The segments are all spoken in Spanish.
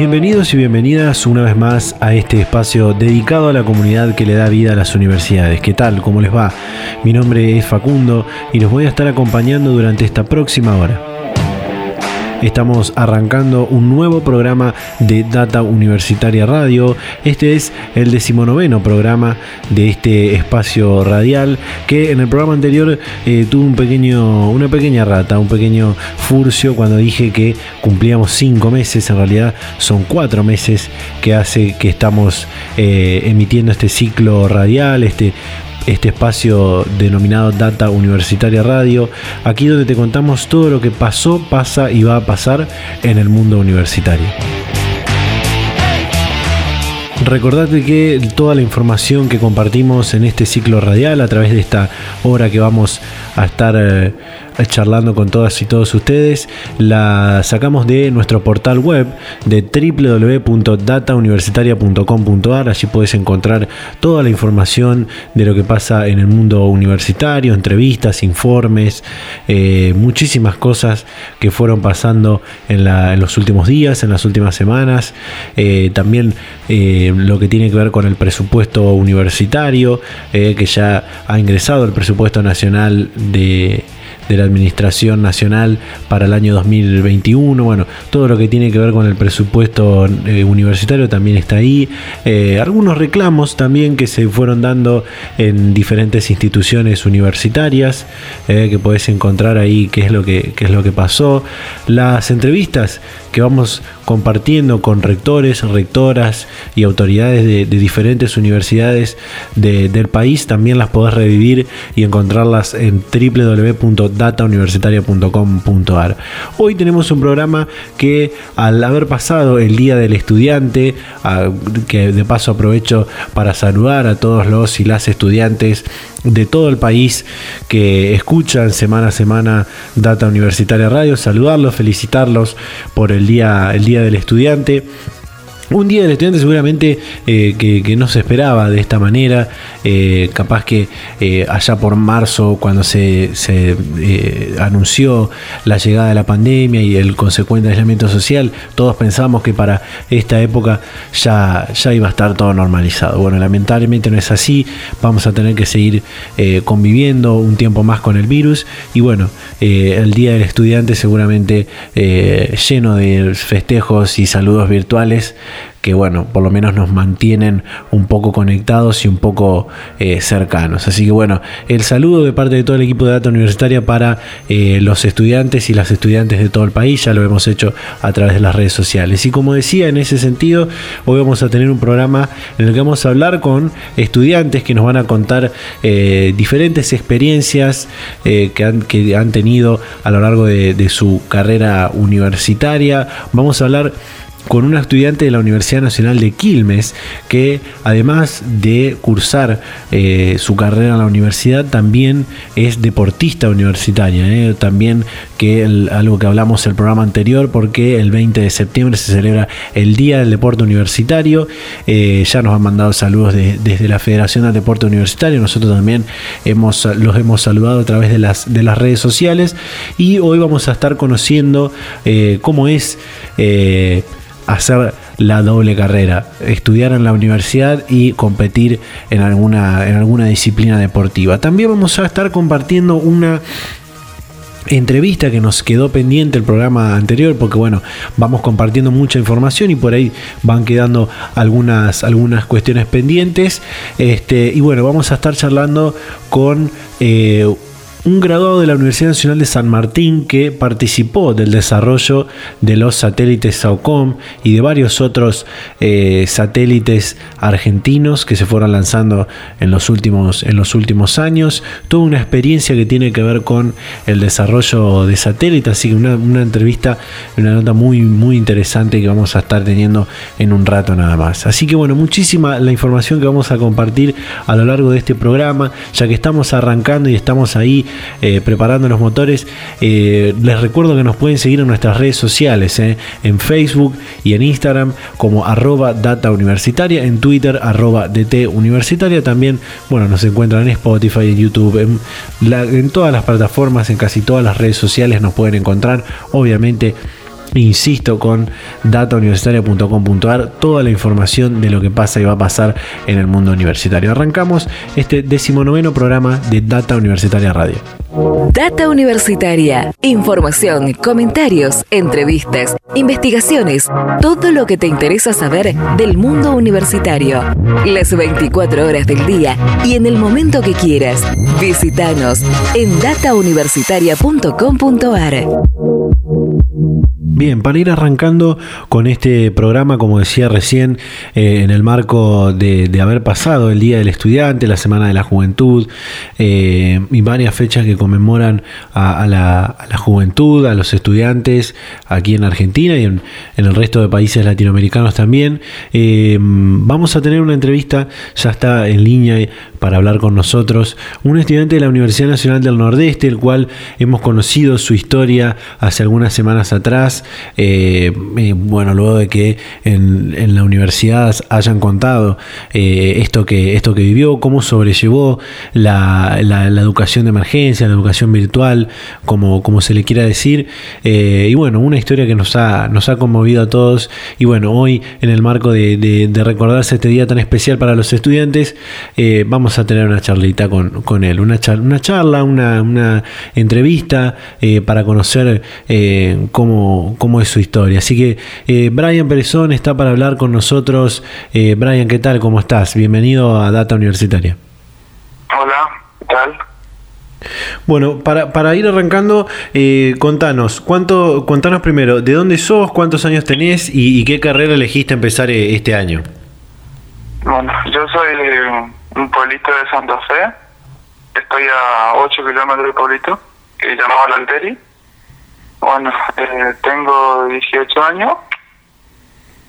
Bienvenidos y bienvenidas una vez más a este espacio dedicado a la comunidad que le da vida a las universidades. ¿Qué tal? ¿Cómo les va? Mi nombre es Facundo y los voy a estar acompañando durante esta próxima hora. Estamos arrancando un nuevo programa de Data Universitaria Radio. Este es el decimonoveno programa de este espacio radial que en el programa anterior eh, tuvo un pequeño, una pequeña rata, un pequeño furcio cuando dije que cumplíamos cinco meses. En realidad son cuatro meses que hace que estamos eh, emitiendo este ciclo radial, este este espacio denominado Data Universitaria Radio, aquí donde te contamos todo lo que pasó, pasa y va a pasar en el mundo universitario. Recordate que toda la información que compartimos en este ciclo radial a través de esta hora que vamos a estar eh, charlando con todas y todos ustedes, la sacamos de nuestro portal web de www.datauniversitaria.com.ar. Allí puedes encontrar toda la información de lo que pasa en el mundo universitario, entrevistas, informes, eh, muchísimas cosas que fueron pasando en, los últimos días, en las últimas semanas. Eh, también eh, lo que tiene que ver con el presupuesto universitario, que ya ha ingresado el presupuesto nacional de de la Administración Nacional para el año 2021. Bueno, todo lo que tiene que ver con el presupuesto eh, universitario también está ahí. Eh, algunos reclamos también que se fueron dando en diferentes instituciones universitarias, eh, que podés encontrar ahí qué es lo que, qué es lo que pasó. Las entrevistas que vamos compartiendo con rectores, rectoras y autoridades de, diferentes universidades del país. También las podés revivir y encontrarlas en www.datauniversitaria.com.ar. Hoy tenemos un programa que al haber pasado el Día del Estudiante, que de paso aprovecho para saludar a todos los y las estudiantes de todo el país que escuchan semana a semana Data Universitaria Radio, saludarlos, felicitarlos por el día, el día del estudiante. Un día del estudiante seguramente eh, que, no se esperaba de esta manera, eh, capaz que eh, allá por marzo cuando se, anunció la llegada de la pandemia y el consecuente aislamiento social, todos pensamos que para esta época ya, ya iba a estar todo normalizado. Bueno, lamentablemente no es así, vamos a tener que seguir conviviendo un tiempo más con el virus y bueno, el día del estudiante seguramente lleno de festejos y saludos virtuales que bueno, por lo menos nos mantienen un poco conectados y un poco eh, cercanos. Así que bueno, el saludo de parte de todo el equipo de Data Universitaria para eh, los estudiantes y las estudiantes de todo el país, ya lo hemos hecho a través de las redes sociales. Y como decía, en ese sentido, hoy vamos a tener un programa en el que vamos a hablar con estudiantes que nos van a contar eh, diferentes experiencias que han, que, han, tenido a lo largo de, de su carrera universitaria. Vamos a hablar con una estudiante de la Universidad Nacional de Quilmes que además de cursar eh, su carrera en la universidad también es deportista universitaria eh, también que algo que hablamos el programa anterior porque el 20 de septiembre se celebra el Día del Deporte Universitario eh, ya nos han mandado saludos desde la Federación del Deporte Universitario nosotros también hemos, los hemos saludado a través de las, de las redes sociales y hoy vamos a estar conociendo cómo es hacer la doble carrera, estudiar en la universidad y competir en alguna, en alguna disciplina deportiva. También vamos a estar compartiendo una entrevista que nos quedó pendiente el programa anterior porque bueno vamos compartiendo mucha información y por ahí van quedando algunas algunas cuestiones pendientes este y bueno vamos a estar charlando con eh, un graduado de la Universidad Nacional de San Martín que participó del desarrollo de los satélites SAOCOM y de varios otros eh, satélites argentinos que se fueron lanzando en los últimos, en los últimos años. Toda una experiencia que tiene que ver con el desarrollo de satélites, así que una, una entrevista, una nota muy, muy interesante que vamos a estar teniendo en un rato nada más. Así que bueno, muchísima la información que vamos a compartir a lo largo de este programa, ya que estamos arrancando y estamos ahí eh, preparando los motores. Eh, les recuerdo que nos pueden seguir en nuestras redes sociales, eh, en Facebook y en Instagram como arroba data universitaria, en Twitter arroba DT universitaria. También, bueno, nos encuentran en Spotify, en YouTube, en, en todas las plataformas, en casi todas las redes sociales nos pueden encontrar. Obviamente insisto, con datauniversitaria.com.ar, toda la información de lo que pasa y va a pasar en el mundo universitario. Arrancamos este decimonoveno programa de Data Universitaria Radio. Data Universitaria, información, comentarios, entrevistas, investigaciones, todo lo que te interesa saber del mundo universitario. Las 24 horas del día y en el momento que quieras. Visítanos en datauniversitaria.com.ar. Bien, para ir arrancando con este programa, como decía recién, eh, en el marco de, haber pasado el Día del Estudiante, la Semana de la Juventud eh, y varias fechas que conmemoran a, la, juventud, a los estudiantes aquí en Argentina y en, el resto de países latinoamericanos también, eh, vamos a tener una entrevista, ya está en línea para hablar con nosotros, un estudiante de la Universidad Nacional del Nordeste, el cual hemos conocido su historia hace algunas semanas atrás. Eh, bueno, luego de que en, la universidad hayan contado eh, esto, que, esto que vivió, cómo sobrellevó la, educación de emergencia, la educación virtual, como, como se le quiera decir. Eh, y bueno, una historia que nos ha, nos ha conmovido a todos. Y bueno, hoy en el marco de, recordarse este día tan especial para los estudiantes, vamos a tener una charlita con, él, una, charla, una, charla, una, entrevista para conocer eh, cómo, es su historia. Así que eh, Brian Perezón está para hablar con nosotros. Brian, ¿qué tal? ¿Cómo estás? Bienvenido a Data Universitaria. Hola, ¿qué tal? Bueno, para, para ir arrancando, contanos, ¿cuánto, contanos primero, ¿de dónde sos, cuántos años tenés y, y qué carrera elegiste empezar este año? Bueno, yo soy un pueblito de Santa Fe. Estoy a 8 kilómetros del pueblito, que se llamaba Lanteri. Bueno, eh, tengo 18 años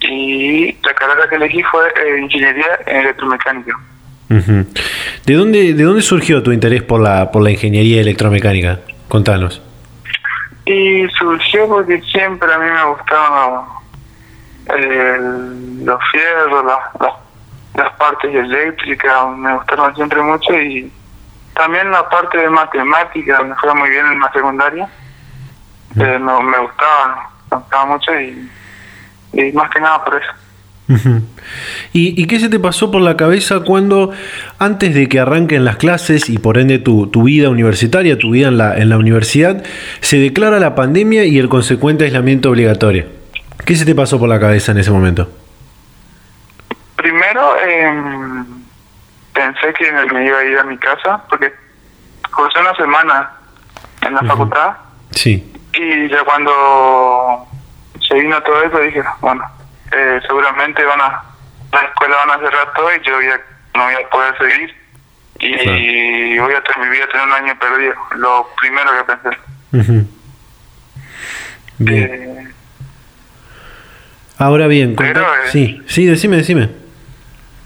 y la carrera que elegí fue eh, Ingeniería en Electromecánica. ¿De dónde, ¿De dónde surgió tu interés por la, por la ingeniería electromecánica? Contanos. Y surgió porque siempre a mí me gustaban los fierros, las las partes eléctricas me gustaron siempre mucho y también la parte de matemática me fue muy bien en la secundaria eh, me, me, gustaba me gustaba mucho y, y más que nada por eso ¿Y, ¿Y, qué se te pasó por la cabeza cuando, antes de que arranquen las clases y por ende tu, tu, vida universitaria, tu vida en la, en la universidad, se declara la pandemia y el consecuente aislamiento obligatorio? ¿Qué se te pasó por la cabeza en ese momento? Primero, eh, pensé que me iba a ir a mi casa porque cursé una semana en la facultad. Sí. Y ya cuando se vino todo eso dije, bueno, eh, seguramente van a, la escuela van a cerrar todo y yo voy no voy a poder seguir. Y voy a tener, a tener un año perdido, lo primero que pensé. Bien. Eh, Ahora bien, pero, eh, sí, sí, decime, decime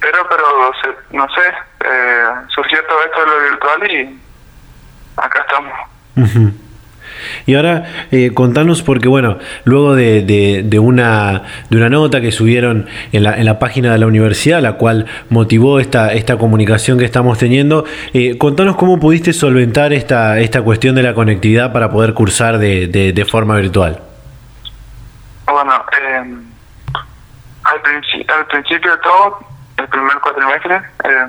pero, pero no sé, eh, surgió todo esto de lo virtual y acá estamos. Y ahora eh, contanos porque bueno, luego de, de, una, de una nota que subieron en la, en la página de la universidad, la cual motivó esta, esta comunicación que estamos teniendo, eh, contanos cómo pudiste solventar esta, esta cuestión de la conectividad para poder cursar de, de, forma virtual. Bueno, eh, al, al principio de todo el primer cuatrimestre, eh,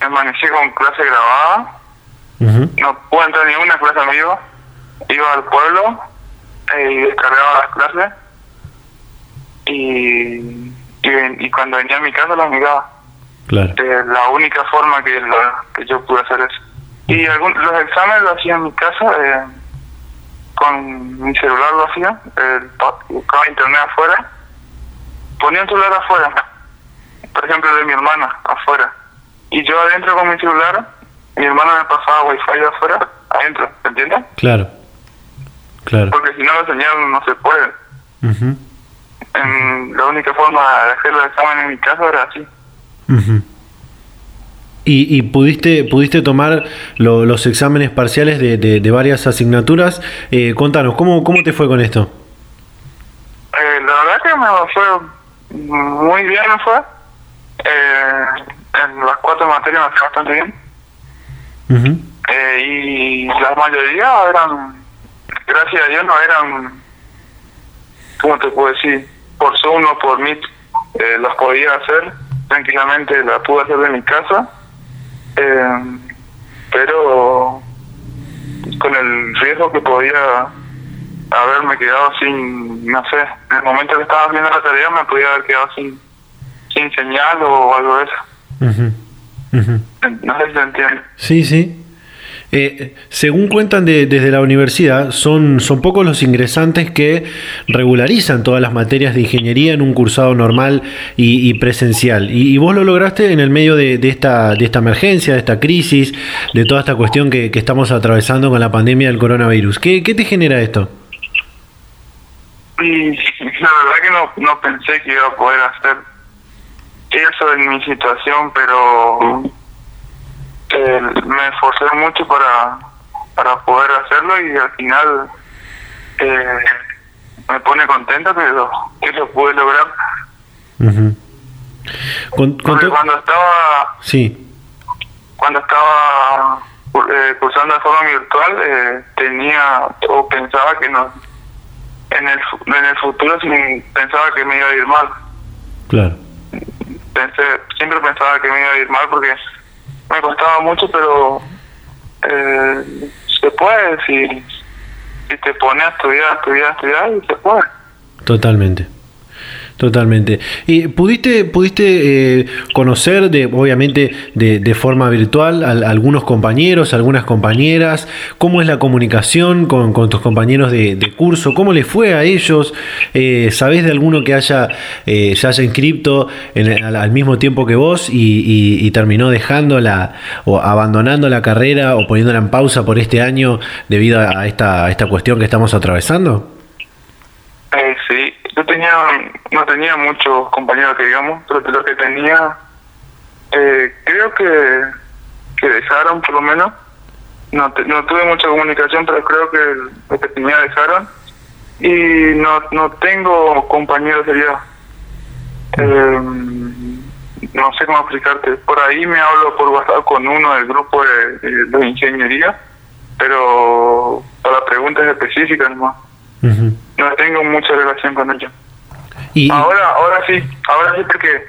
amanecí con clase grabada, no pude entrar ni una clase en vivo, iba al pueblo y descargaba las clases y, y, cuando venía a mi casa las miraba. Claro. Eh, la única forma que, que yo pude hacer eso. Y algún, los exámenes los hacía en mi casa, eh, con mi celular lo hacía, eh, buscaba internet afuera, ponía un celular afuera, por ejemplo de mi hermana afuera, y yo adentro con mi celular, mi hermana me pasaba wifi de afuera, adentro, ¿entiendes? Claro, claro. Porque si no la señal no se puede. en, la única forma de hacer los exámenes en mi casa era así. ¿Y, y pudiste, pudiste tomar lo- los exámenes parciales de, de- de varias asignaturas? Eh, contanos, ¿cómo, ¿cómo te fue con esto? Eh, la verdad que me fue muy bien, me fue. Eh, en las cuatro materias me fue bastante bien. Eh, y la mayoría eran, gracias a Dios, no eran, ¿cómo te puedo decir? Por Zoom o por Meet, eh, los podía hacer tranquilamente, la pude hacer de mi casa, eh, pero con el riesgo que podía haberme quedado sin, no sé, en el momento que estaba haciendo la tarea me podía haber quedado sin, sin señal o algo de eso. No sé si se entiende. Sí, sí. Eh, según cuentan de- desde la universidad, son, son pocos los ingresantes que regularizan todas las materias de ingeniería en un cursado normal y, presencial. Y, vos lo lograste en el medio de, esta, de esta emergencia, de esta crisis, de toda esta cuestión que, estamos atravesando con la pandemia del coronavirus. ¿Qué, qué te genera esto? La verdad que no, no pensé que iba a poder hacer eso en mi situación, pero eh, me esforcé mucho para, para poder hacerlo y al final eh, me pone contento que lo, que lo pude lograr. Ujú. Con- con Porque to- cuando estaba Sí. cuando estaba eh, cursando de forma virtual eh, tenía o pensaba que no en el en el futuro sí pensaba que me iba a ir mal Claro. pensé siempre pensaba que me iba a ir mal porque me costaba mucho pero eh, se puede si si te pones a estudiar estudiar estudiar y se puede Totalmente. Totalmente. ¿Y pudiste, pudiste eh, conocer, de, obviamente, de, de forma virtual, a, algunos compañeros, algunas compañeras? ¿Cómo es la comunicación con, con tus compañeros de, curso? ¿Cómo les fue a ellos? Eh, ¿Sabés de alguno que haya, eh, se haya inscripto en al, al mismo tiempo que vos y, y- y terminó dejando la, o abandonando la carrera o poniéndola en pausa por este año debido a esta, a esta cuestión que estamos atravesando? Eh, sí, no tenía muchos compañeros que digamos, pero de los que tenía, eh, creo que, que dejaron por lo menos. No, te- no tuve mucha comunicación, pero creo que los que tenía dejaron. Y no, no tengo compañeros sería. Eh, no sé cómo explicarte. Por ahí me hablo por WhatsApp con uno del grupo de, de- de ingeniería, pero para preguntas específicas nomás no tengo mucha relación con ellos. Y, Ahora, ahora sí, ahora sí porque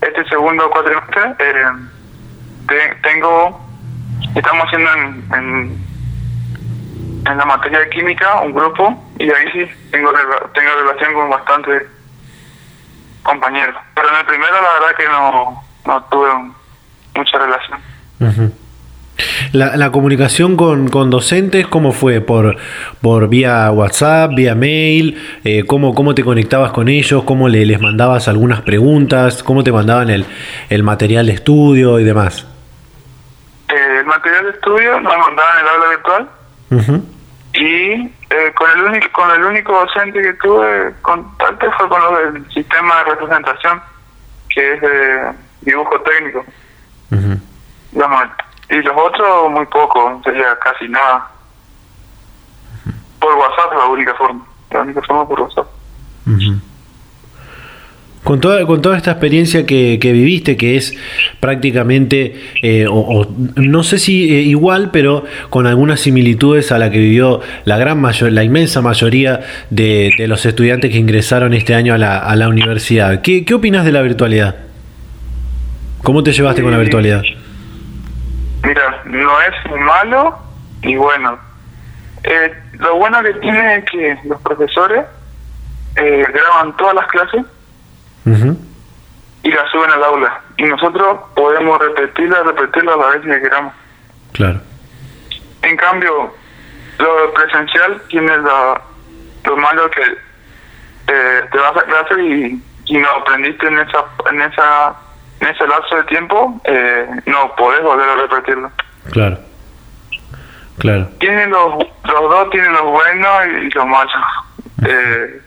este segundo cuatrimestre eh, te- tengo, estamos haciendo en, en, en la materia de química un grupo y ahí sí tengo tengo relación con bastantes compañeros. Pero en el primero la verdad que no, no tuve mucha relación. La, la comunicación con, con docentes, ¿cómo fue? ¿Por, por vía WhatsApp, vía mail? Eh, ¿cómo, ¿Cómo te conectabas con ellos? ¿Cómo le- les mandabas algunas preguntas? ¿Cómo te mandaban el, el material de estudio y demás? Eh, el material de estudio nos mandaban en el aula virtual Ujú. y eh, con el único con el único docente que tuve contacto fue con los del sistema de representación que es de dibujo técnico Ujú. digamos, y los otros muy poco sería casi nada por WhatsApp la única forma la única forma por WhatsApp. Con toda, con toda esta experiencia que, que viviste, que es prácticamente, eh, o, o no sé si eh, igual, pero con algunas similitudes a la que vivió la gran mayor, la inmensa mayoría de, de los estudiantes que ingresaron este año a la, a la universidad. ¿Qué, ¿Qué opinas de la virtualidad? ¿Cómo te llevaste con la virtualidad? Mira, no es malo y bueno. Eh, lo bueno que tiene es que los profesores eh, graban todas las clases y las suben al aula. Y nosotros podemos repetirla, repetirla las veces que queramos. Claro. en cambio, lo presencial tiene lo, lo malo que eh, te vas a clase y, y no aprendiste en esa en esa en ese lapso de tiempo, eh, no podés volver a repetirlo. Claro. Claro. Tienen los, los dos tienen lo bueno y lo malo. Eh,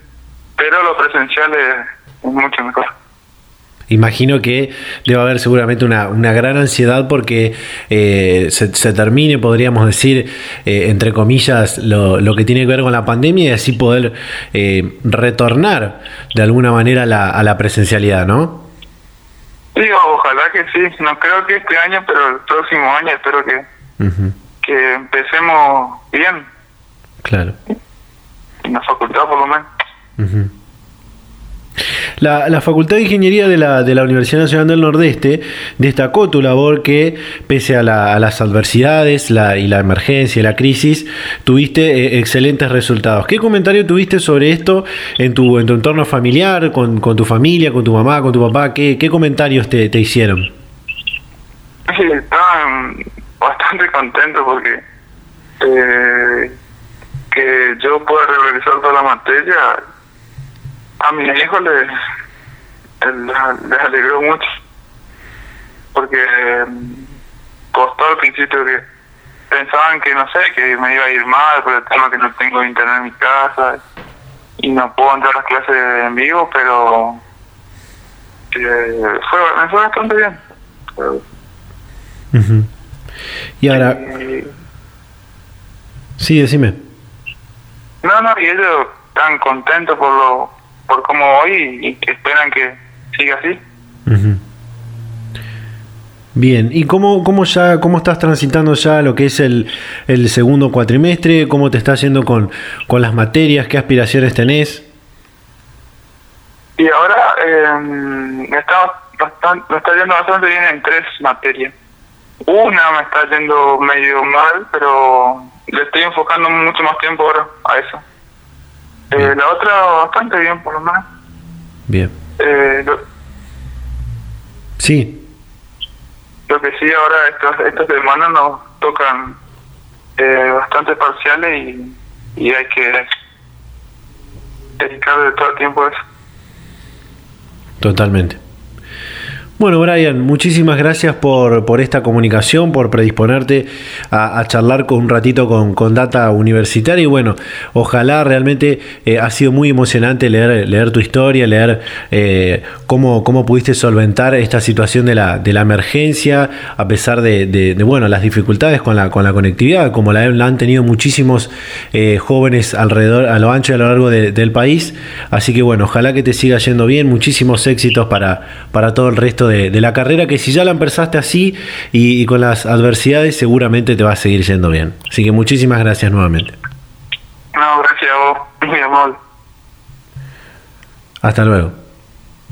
pero lo presencial es, es mucho mejor. Imagino que debe haber seguramente una, una gran ansiedad porque eh, se, se termine, podríamos decir, eh, entre comillas, lo, lo que tiene que ver con la pandemia y así poder eh, retornar de alguna manera a la, a la presencialidad, ¿no? Sí, ojalá que sí. No creo que este año, pero el próximo año espero que, que empecemos bien. Claro. En la facultad, por lo menos. La, la Facultad de Ingeniería de la, de la Universidad Nacional del Nordeste destacó tu labor que, pese a, la- las adversidades y la emergencia y la crisis, tuviste eh, excelentes resultados. ¿Qué comentario tuviste sobre esto en tu, en tu entorno familiar, con, con tu familia, con tu mamá, con tu papá? ¿Qué, qué comentarios te, te hicieron? Sí, bastante contento porque eh, que yo pueda regresar toda la materia a mi hijo le, él- les alegró mucho porque mm, costó al principio que pensaban que no sé que me iba a ir mal por el tema que no tengo internet en mi casa y no puedo entrar a las clases en vivo pero eh, fue me fue bastante bien Ujú. Y ahora, sí, decime. No, no, y ellos están contentos por lo por cómo voy y, que esperan que siga así. Bien, ¿y cómo, cómo ya cómo estás transitando ya lo que es el, el segundo cuatrimestre? ¿Cómo te está yendo con, con las materias? ¿Qué aspiraciones tenés? Y ahora eh, me, está bastante, me está yendo bastante bien en tres materias. Una me está yendo medio mal, pero le estoy enfocando mucho más tiempo ahora a eso. Eh, la otra bastante bien, por lo menos. Bien. Eh, lo, Sí, lo que sí, ahora estas, estas semanas nos tocan eh, bastante parciales y, y hay que dedicarle todo el tiempo a eso. totalmente. Bueno, Brian, muchísimas gracias por, por esta comunicación, por predisponerte a, a charlar con un ratito con, con Data Universitaria. Y bueno, ojalá realmente eh, ha sido muy emocionante leer, leer tu historia, leer eh, cómo, cómo pudiste solventar esta situación de la, de la emergencia, a pesar de, de- bueno, las dificultades con la, con la conectividad, como la, han tenido muchísimos eh, jóvenes alrededor, a lo ancho y a lo largo de- del país. Así que bueno, ojalá que te siga yendo bien, muchísimos éxitos para, para todo el resto de, de la carrera, que si ya la empezaste así y, y con las adversidades, seguramente te va a seguir yendo bien. Así que muchísimas gracias nuevamente. No, gracias a vos, muy amable. Hasta luego.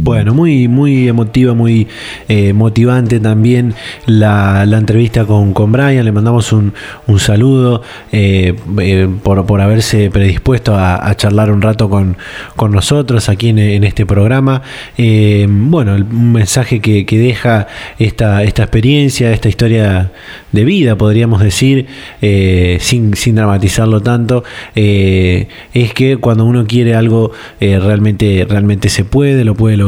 Bueno, muy, muy emotiva, muy eh, motivante también la, la entrevista con, con Brian. Le mandamos un, un saludo eh, eh, por, por haberse predispuesto a, charlar un rato con, con nosotros aquí en, en este programa. Eh, bueno, el, mensaje que, que deja esta, esta experiencia, esta historia de vida, podríamos decir, sin, sin dramatizarlo tanto, es que cuando uno quiere algo realmente, realmente se puede, lo puede lograr.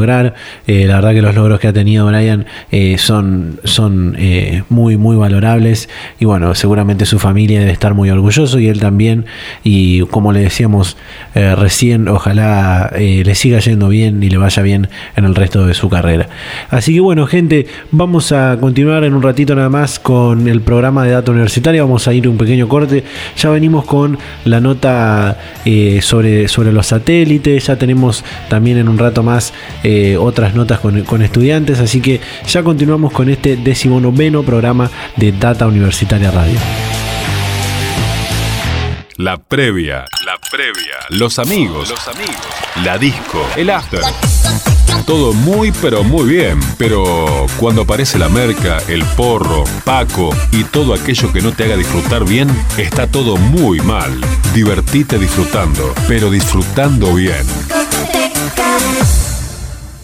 Eh, la verdad que los logros que ha tenido Brian eh, son, son eh, muy, muy valorables y bueno, seguramente su familia debe estar muy orgulloso y él también. Y como le decíamos recién, ojalá le siga yendo bien y le vaya bien en el resto de su carrera. Así que bueno, gente, vamos a continuar en un ratito nada más con el programa de Data Universitaria. Vamos a ir un pequeño corte. Ya venimos con la nota sobre, sobre los satélites. Ya tenemos también en un rato más otras notas con, con estudiantes. Así que ya continuamos con este decimonoveno programa de Data Universitaria Radio. la previa, la previa, los amigos, los amigos, la disco, el after. Todo muy pero muy bien, pero cuando aparece la merca, el porro, Paco y todo aquello que no te haga disfrutar bien, está todo muy mal. Divertite disfrutando, pero disfrutando bien.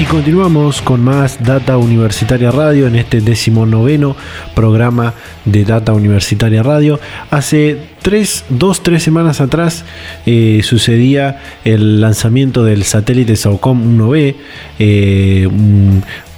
Y continuamos con más Data Universitaria Radio en este decimonoveno programa de Data Universitaria Radio. Hace tres, dos, tres semanas atrás eh, sucedía el lanzamiento del satélite SAOCOM 1B, eh,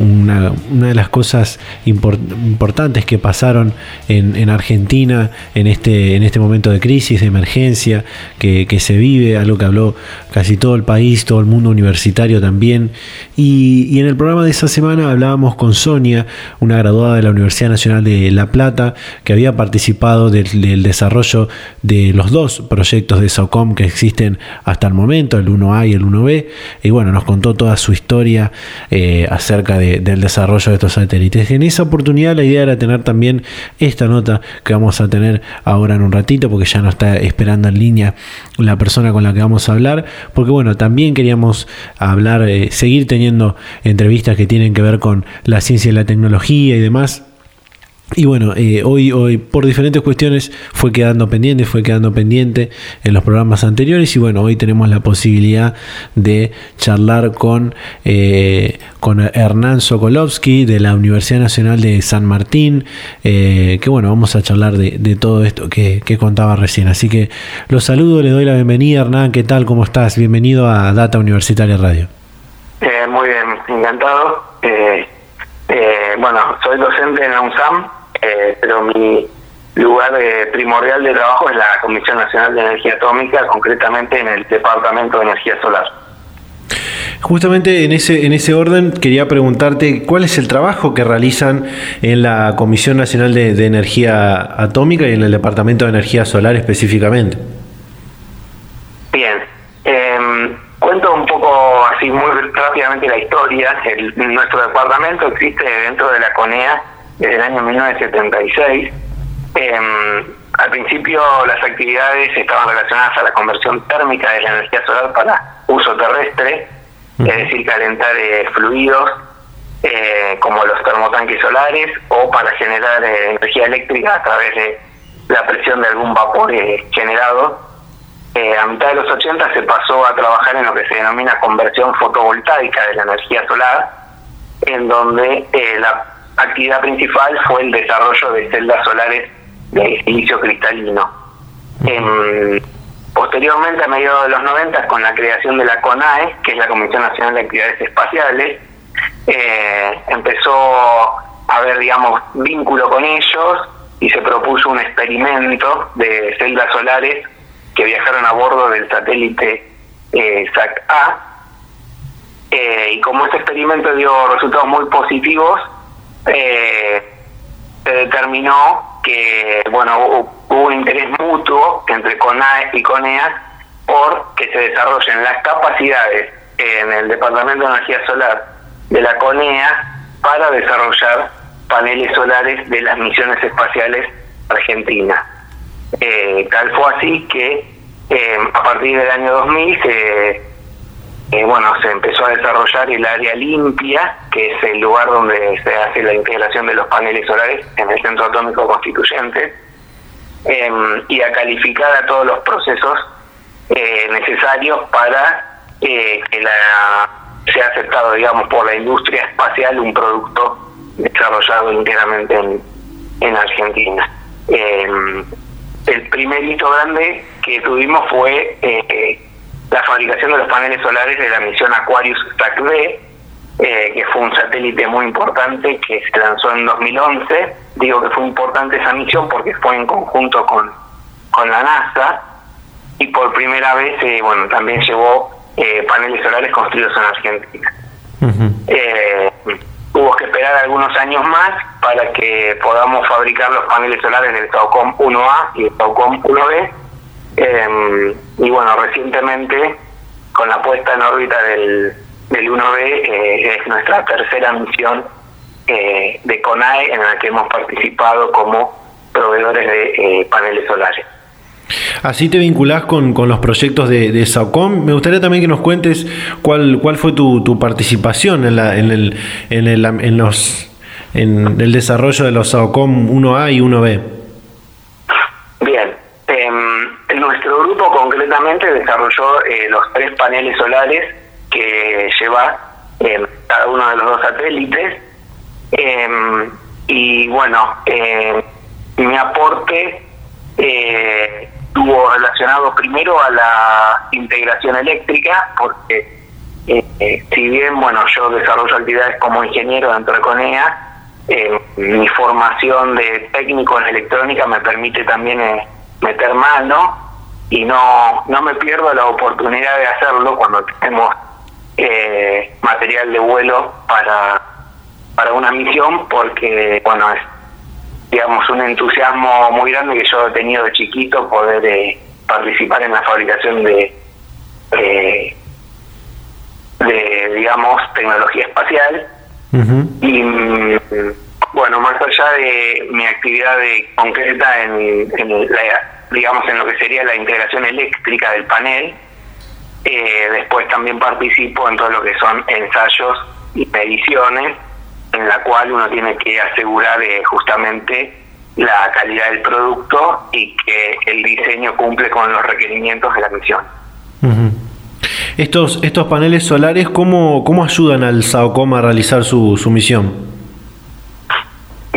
una, de las cosas importantes que pasaron en, Argentina en este, en este momento de crisis, de emergencia que, se vive, algo que habló casi todo el país, todo el mundo universitario también. Y, en el programa de esa semana hablábamos con Sonia, una graduada de la Universidad Nacional de La Plata, que había participado del, desarrollo de los dos proyectos de SOCOM que existen hasta el momento, el 1A y el 1B. Y bueno, nos contó toda su historia eh, acerca de del desarrollo de estos satélites. En esa oportunidad la idea era tener también esta nota que vamos a tener ahora en un ratito, porque ya no está esperando en línea la persona con la que vamos a hablar, porque bueno, también queríamos hablar, eh, seguir teniendo entrevistas que tienen que ver con la ciencia y la tecnología y demás y bueno, eh, hoy, hoy por diferentes cuestiones fue quedando pendiente, fue quedando pendiente en los programas anteriores y bueno, hoy tenemos la posibilidad de charlar con, eh, con Hernán Sokolovsky de la Universidad Nacional de San Martín, eh, que bueno, vamos a charlar de, todo esto que, que, contaba recién. Así que los saludo, le doy la bienvenida Hernán, ¿qué tal? ¿Cómo estás? Bienvenido a Data Universitaria Radio. muy bien, encantado. bueno, soy docente en la UNSAM eh, pero mi lugar eh, primordial de trabajo es la Comisión Nacional de Energía Atómica, concretamente en el Departamento de Energía Solar. Justamente en ese, en ese orden quería preguntarte cuál es el trabajo que realizan en la Comisión Nacional de, Energía Atómica y en el Departamento de Energía Solar específicamente. Bien, em, cuento un poco así muy rápidamente la historia. nuestro departamento existe dentro de la CONEA desde el año 1976. Em, al principio las actividades estaban relacionadas a la conversión térmica de la energía solar para uso terrestre, es decir, calentar eh, fluidos eh, como los termotanques solares o para generar eh, energía eléctrica a través de la presión de algún vapor generado. a mitad de los 80 se pasó a trabajar en lo que se denomina conversión fotovoltaica de la energía solar, en donde la actividad principal fue el desarrollo de celdas solares de silicio cristalino. posteriormente, a mediados de los 90, con la creación de la CONAE, que es la Comisión Nacional de Actividades Espaciales, eh, empezó a haber, digamos, vínculo con ellos y se propuso un experimento de celdas solares que viajaron a bordo del satélite eh, SAC-A. Eh, y como este experimento dio resultados muy positivos, eh, se determinó que bueno hubo un interés mutuo entre CONAE y CONEA por que se desarrollen las capacidades en el Departamento de Energía Solar de la CONEA para desarrollar paneles solares de las misiones espaciales argentinas. Eh, tal fue así que eh, a partir del año 2000 se eh, bueno, se empezó a desarrollar el área limpia, que es el lugar donde se hace la integración de los paneles solares en el Centro Atómico Constituyente, em, y a calificar a todos los procesos eh, necesarios para eh, que la, sea aceptado, digamos, por la industria espacial un producto desarrollado íntegramente en, en Argentina. Em, el primer hito grande que tuvimos fue la fabricación de los paneles solares de la misión Aquarius SAC-B, eh, que fue un satélite muy importante que se lanzó en 2011. Digo que fue importante esa misión porque fue en conjunto con, con la NASA. y por primera vez, eh, bueno, también llevó eh, paneles solares construidos en Argentina. Eh, hubo que esperar algunos años más para que podamos fabricar los paneles solares del Saucom 1A y el Saucom 1B. Y bueno, recientemente, con la puesta en órbita del, del 1B, es nuestra tercera misión de CONAE en la que hemos participado como proveedores de paneles solares. Así te vinculás con, con los proyectos de, de, SAOCOM. Me gustaría también que nos cuentes cuál, cuál fue tu, tu participación en, la, en, el, en, el, en, los, en el desarrollo de los SAOCOM 1A y 1B. Bien. Eh, nuestro grupo concretamente desarrolló eh, los tres paneles solares que lleva eh, cada uno de los dos satélites. Em, y bueno, eh, mi aporte eh, estuvo relacionado primero a la integración eléctrica, porque eh, eh, si bien bueno yo desarrollo actividades como ingeniero dentro de CONEA, eh, mi formación de técnico en electrónica me permite también meter mano y no, no me pierdo la oportunidad de hacerlo cuando tenemos material de vuelo para, para una misión, porque bueno, es digamos, un entusiasmo muy grande que yo he tenido de chiquito poder eh, participar en la fabricación de, eh, de, digamos, tecnología espacial. Y mm, bueno, más allá de mi actividad de, concreta en, digamos, en lo que sería la integración eléctrica del panel, eh, después también participo en todo lo que son ensayos y mediciones en la cual uno tiene que asegurar eh, justamente la calidad del producto y que el diseño cumple con los requerimientos de la misión. Estos, estos paneles solares, ¿cómo, ¿cómo ayudan al SAOCOM a realizar su, su misión?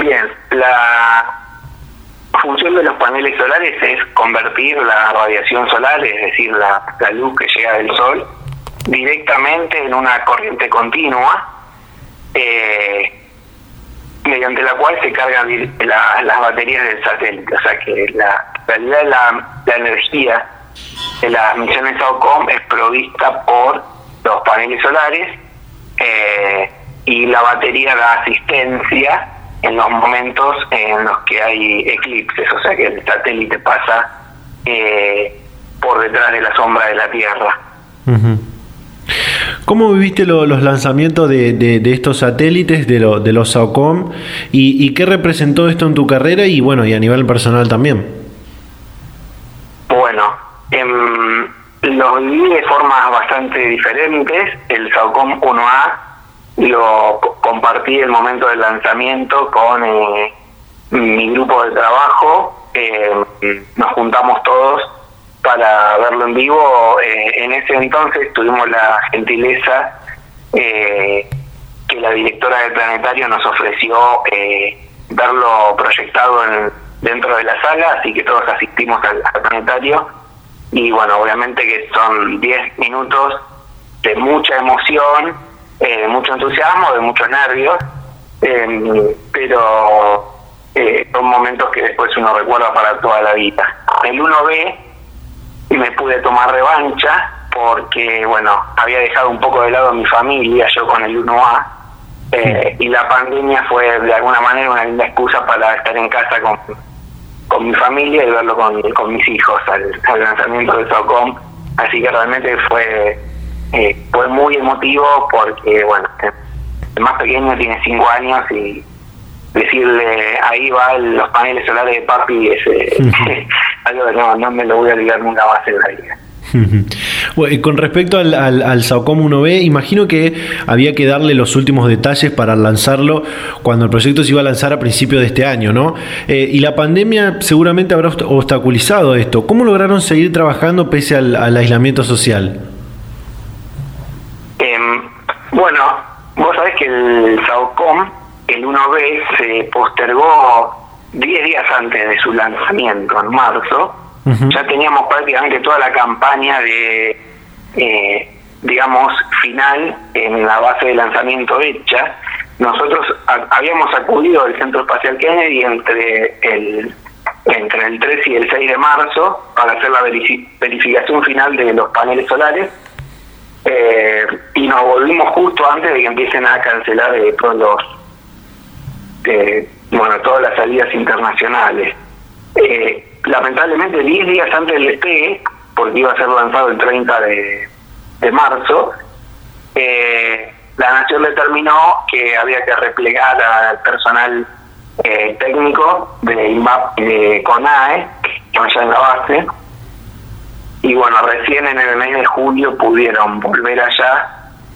Bien, la función de los paneles solares es convertir la radiación solar, es decir, la, la luz que llega del sol, directamente en una corriente continua eh, mediante la cual se cargan las baterías del satélite. O sea que la realidad de la, energía de las misiones SAOCOM es provista por los paneles solares eh, y la batería da asistencia en los momentos en los que hay eclipses, o sea que el satélite pasa eh, por detrás de la sombra de la Tierra. ¿Cómo viviste los lanzamientos de, de, estos satélites, de, lo, de los SAOCOM, y, qué representó esto en tu carrera y bueno, y a nivel personal también? Bueno, em, los viví de formas bastante diferentes. El SAOCOM 1A lo compartí el momento del lanzamiento con eh, mi grupo de trabajo. Em, nos juntamos todos para verlo en vivo. Eh, en ese entonces tuvimos la gentileza eh, que la directora del planetario nos ofreció eh, verlo proyectado en, dentro de la sala, así que todos asistimos al, planetario. Y bueno, obviamente que son 10 minutos de mucha emoción, eh, mucho entusiasmo, de muchos nervios, pero son momentos que después uno recuerda para toda la vida. El 1B y me pude tomar revancha porque, bueno, había dejado un poco de lado a mi familia, yo con el 1A, eh, y la pandemia fue de alguna manera una linda excusa para estar en casa con, con mi familia y verlo con, con mis hijos al, lanzamiento de SOCOM. Así que realmente fue, eh, fue muy emotivo porque, bueno, el más pequeño tiene 5 años y decirle ahí va los paneles solares de papi es eh, algo que no, no me lo voy a olvidar nunca más en la vida. Bueno, con respecto al, al, al, Saucom 1B, imagino que había que darle los últimos detalles para lanzarlo cuando el proyecto se iba a lanzar a principios de este año, ¿no? Eh, y la pandemia seguramente habrá obstaculizado esto. ¿Cómo lograron seguir trabajando pese al, al aislamiento social? Bueno, vos sabés que el Saucom el 1B se postergó 10 días antes de su lanzamiento, en marzo. Ya teníamos prácticamente toda la campaña de, eh, digamos, final en la base de lanzamiento hecha. Nosotros habíamos acudido al Centro Espacial Kennedy entre el entre el 3 y el 6 de marzo para hacer la verificación final de los paneles solares eh, y nos volvimos justo antes de que empiecen a cancelar eh, todos los eh, bueno todas las salidas internacionales. Lamentablemente 10 días antes del despegue porque iba a ser lanzado el 30 de, de marzo la nación determinó que había que replegar al personal técnico de IMAP de CONAE que allá en la base y bueno, recién en el mes de julio pudieron volver allá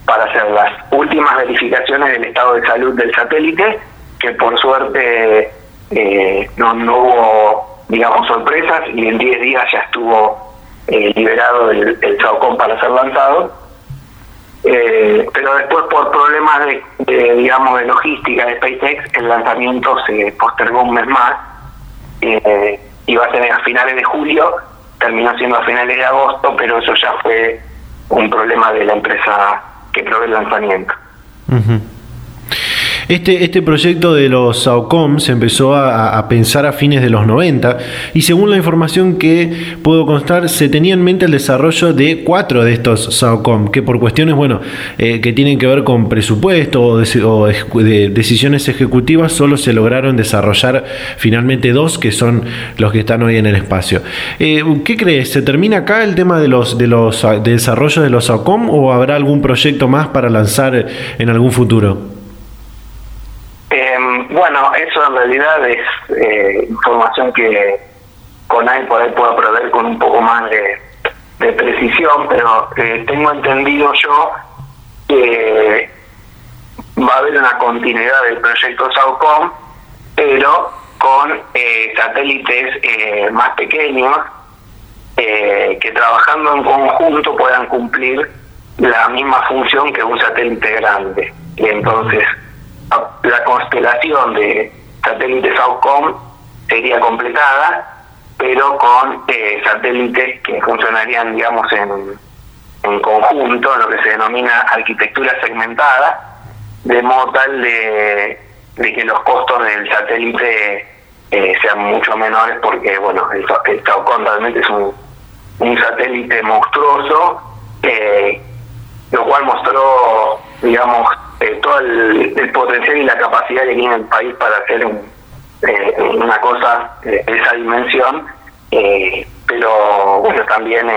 para hacer las últimas verificaciones del estado de salud del satélite, que por suerte eh, no, hubo, digamos, sorpresas y en 10 días ya estuvo eh, liberado el, el para ser lanzado. Eh, pero después por problemas de, digamos de logística de SpaceX el lanzamiento se postergó un mes más iba a ser a finales de julio terminó siendo a finales de agosto, pero eso ya fue un problema de la empresa que provee el lanzamiento. Este, este proyecto de los SAOCOM se empezó a, pensar a fines de los 90 y según la información que puedo constar, se tenía en mente el desarrollo de cuatro de estos SAOCOM, que por cuestiones, bueno, eh, que tienen que ver con presupuesto o, de, decisiones ejecutivas, solo se lograron desarrollar finalmente dos, que son los que están hoy en el espacio. Eh, ¿Qué crees? ¿Se termina acá el tema de los, de los de desarrollo de los SAOCOM o habrá algún proyecto más para lanzar en algún futuro? Bueno, eso en realidad es eh, información que CONAI por ahí pueda proveer con un poco más de, precisión, pero eh, tengo entendido yo que va a haber una continuidad del proyecto SAUCOM, pero con eh, satélites más pequeños que trabajando en conjunto puedan cumplir la misma función que un satélite grande. Y entonces la constelación de satélites Southcom sería completada, pero con eh, satélites que funcionarían, digamos, en, en conjunto, lo que se denomina arquitectura segmentada, de modo tal de, que los costos del satélite eh, sean mucho menores, porque, bueno, el, el realmente es un, un satélite monstruoso, eh, lo cual mostró, digamos, eh, todo el, potencial y la capacidad que tiene el país para hacer eh, una cosa de esa dimensión, eh, pero bueno, también,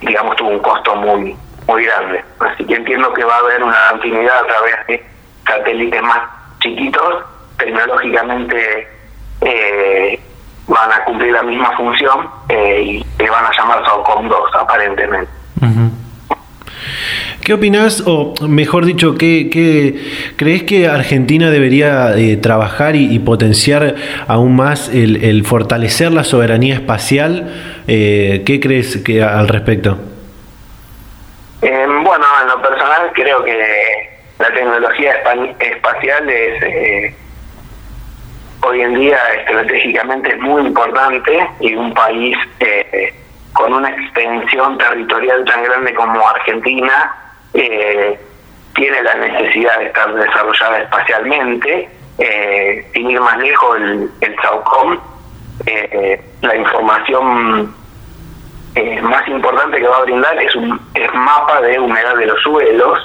digamos, tuvo un costo muy muy grande. Así que entiendo que va a haber una continuidad a través de satélites más chiquitos, tecnológicamente van a cumplir la misma función y se van a llamar SOCOM 2 aparentemente. ¿Qué opinas, o mejor dicho, ¿qué, crees que Argentina debería eh, trabajar y, potenciar aún más el, fortalecer la soberanía espacial? Eh, ¿Qué crees que al respecto? Eh, bueno, en lo personal creo que la tecnología espacial es hoy en día estratégicamente es muy importante y un país con una extensión territorial tan grande como Argentina eh, tiene la necesidad de estar desarrollada espacialmente. Eh, sin ir más lejos, el, el SAUCOM, eh, la información más importante que va a brindar es un mapa de humedad de los suelos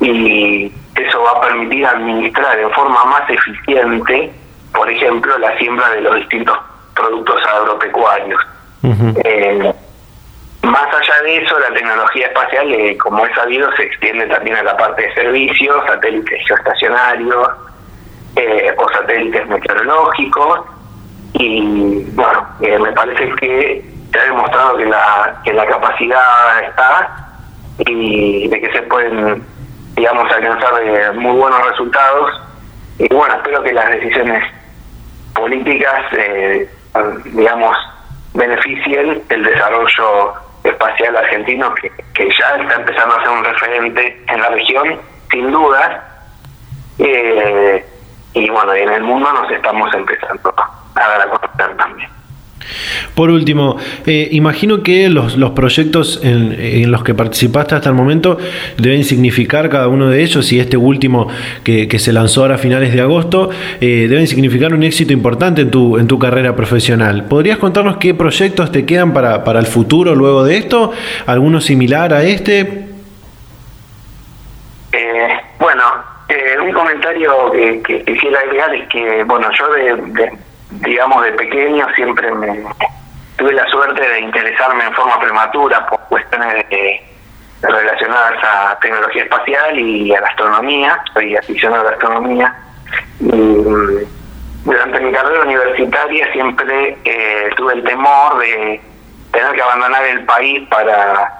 y eso va a permitir administrar en forma más eficiente, por ejemplo, la siembra de los distintos productos agropecuarios. Más allá de eso, la tecnología espacial, eh, como es sabido, se extiende también a la parte de servicios, satélites geoestacionarios eh, o satélites meteorológicos. Y bueno, eh, me parece que se ha demostrado que la, que la capacidad está y de que se pueden, digamos, alcanzar muy buenos resultados. Y bueno, espero que las decisiones políticas, digamos, beneficien el desarrollo espacial argentino que, que ya está empezando a ser un referente en la región, sin duda. Eh, y bueno, en el mundo nos estamos empezando a dar a conocer también. Por último, eh, imagino que los, proyectos en, los que participaste hasta el momento deben significar cada uno de ellos, y este último que, se lanzó ahora a finales de agosto, eh, deben significar un éxito importante en tu, en tu carrera profesional. ¿Podrías contarnos qué proyectos te quedan para, para el futuro luego de esto? ¿Alguno similar a este? Eh, bueno, un comentario que, quisiera agregar es que, bueno, yo de digamos, de pequeño siempre me tuve la suerte de interesarme en forma prematura por cuestiones relacionadas a tecnología espacial y a la astronomía. Soy aficionado a la astronomía. Mm, durante mi carrera universitaria siempre eh, tuve el temor de tener que abandonar el país para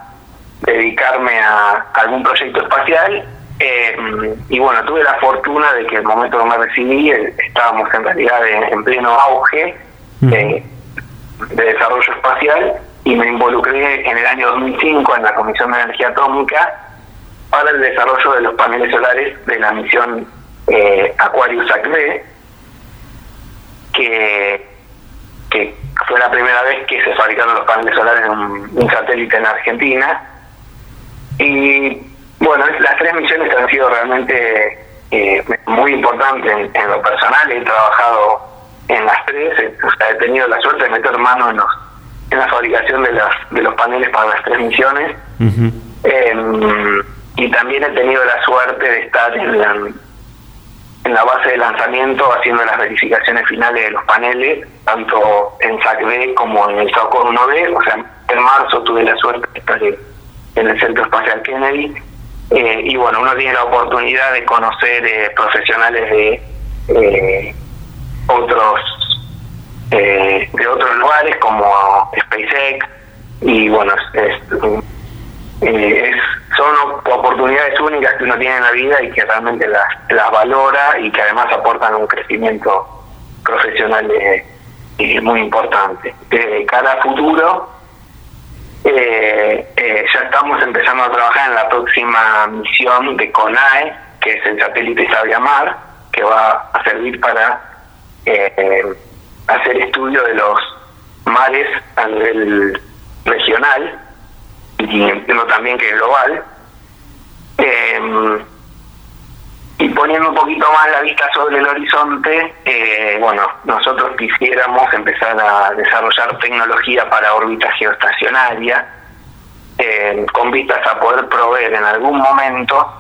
dedicarme a algún proyecto espacial eh, y bueno, tuve la fortuna de que el momento que me recibí eh, estábamos en realidad en, pleno auge de desarrollo espacial y me involucré en el año 2005 en la Comisión de Energía Atómica para el desarrollo de los paneles solares de la misión eh, Aquarius ACD, que, que fue la primera vez que se fabricaron los paneles solares en un satélite en Argentina. Y bueno, las tres misiones han sido realmente eh, muy importantes en, lo personal. He trabajado en las tres, eh, o sea, he tenido la suerte de meter mano en, los, en la fabricación de, las, de los paneles para las tres misiones. Em, y también he tenido la suerte de estar en la, en la base de lanzamiento haciendo las verificaciones finales de los paneles, tanto en SACB como en el SACOR 1B. O sea, en marzo tuve la suerte de estar en el Centro Espacial Kennedy eh, y bueno, uno tiene la oportunidad de conocer eh, profesionales de eh, otros de otros lugares como SpaceX y bueno, son oportunidades únicas que uno tiene en la vida y que realmente las, las valora y que además aportan un crecimiento profesional muy importante. De cara a futuro, eh, eh, ya estamos empezando a trabajar en la próxima misión de CONAE, que es el satélite Mar, que va a servir para eh, hacer estudio de los mares a nivel regional y entiendo también que global. Y poniendo un poquito más la vista sobre el horizonte, eh, bueno, nosotros quisiéramos empezar a desarrollar tecnología para órbita geoestacionaria, eh, con vistas a poder proveer en algún momento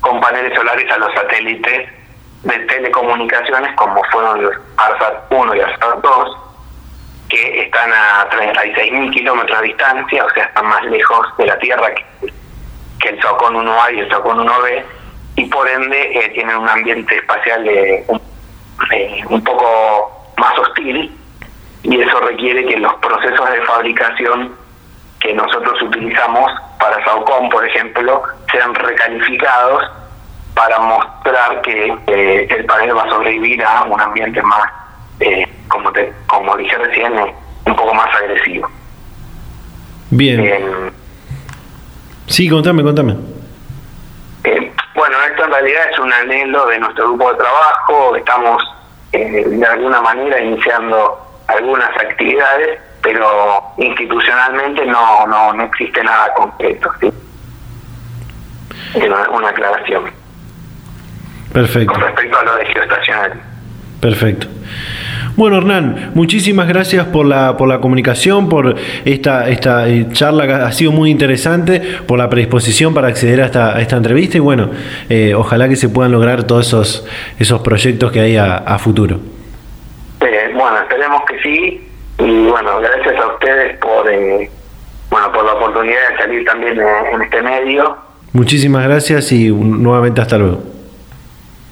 con paneles solares a los satélites de telecomunicaciones como fueron los ARSAT 1 y ARSAT 2, que están a 36.000 kilómetros de distancia, o sea, están más lejos de la Tierra que, que el SOCON 1A y el SOCON 1B y por ende eh, tienen un ambiente espacial eh, un, poco más hostil y eso requiere que los procesos de fabricación que nosotros utilizamos para Saucon, por ejemplo, sean recalificados para mostrar que eh, el panel va a sobrevivir a un ambiente más, como te, como dije recién, un poco más agresivo. Bien. sí, contame, contame. Bueno, esto en realidad es un anhelo de nuestro grupo de trabajo, estamos eh, de alguna manera iniciando algunas actividades, pero institucionalmente no, no, no existe nada concreto. ¿sí? Una, una aclaración. Perfecto. Con respecto a lo de geoestacionario. Perfecto. Bueno, Hernán, muchísimas gracias por la, por la comunicación, por esta, esta eh, charla que ha sido muy interesante, por la predisposición para acceder a esta, esta entrevista y bueno, eh, ojalá que se puedan lograr todos esos, esos proyectos que hay a, futuro. Eh, bueno, esperemos que sí y bueno, gracias a ustedes por, bueno, por la oportunidad de salir también en este medio. Muchísimas gracias y nuevamente hasta luego.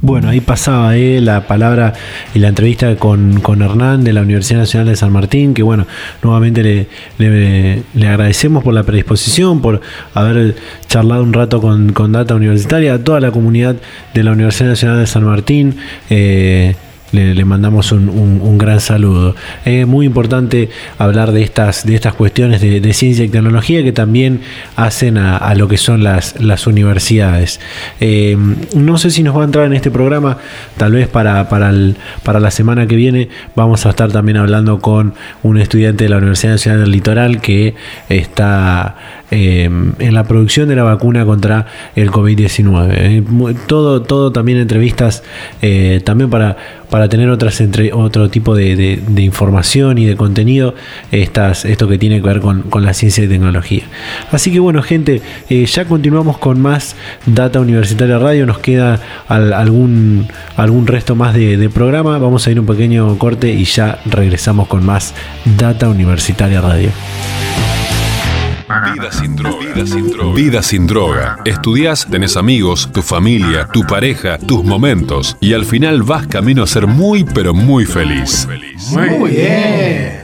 Bueno, ahí pasaba eh, la palabra y la entrevista con, con, Hernán de la Universidad Nacional de San Martín, que bueno, nuevamente le, le, agradecemos por la predisposición, por haber charlado un rato con, con, Data Universitaria, a toda la comunidad de la Universidad Nacional de San Martín. Eh, le, mandamos un, gran saludo. Es muy importante hablar de estas, de estas cuestiones de, ciencia y tecnología que también hacen a, lo que son las, las universidades. Eh, no sé si nos va a entrar en este programa, tal vez para, para, para la semana que viene vamos a estar también hablando con un estudiante de la Universidad Nacional del Litoral que está eh, en la producción de la vacuna contra el COVID-19. Eh, todo, todo también entrevistas, también para para tener otras entre, otro tipo de, información y de contenido, estas, esto que tiene que ver con, la ciencia y tecnología. Así que bueno, gente, eh, ya continuamos con más Data Universitaria Radio, nos queda algún, algún resto más de, programa, vamos a ir un pequeño corte y ya regresamos con más Data Universitaria Radio. Vida sin droga. Vida sin droga. Vida sin droga. Estudias, tenés amigos, tu familia, tu pareja, tus momentos. Y al final vas camino a ser muy, pero muy feliz. Muy bien.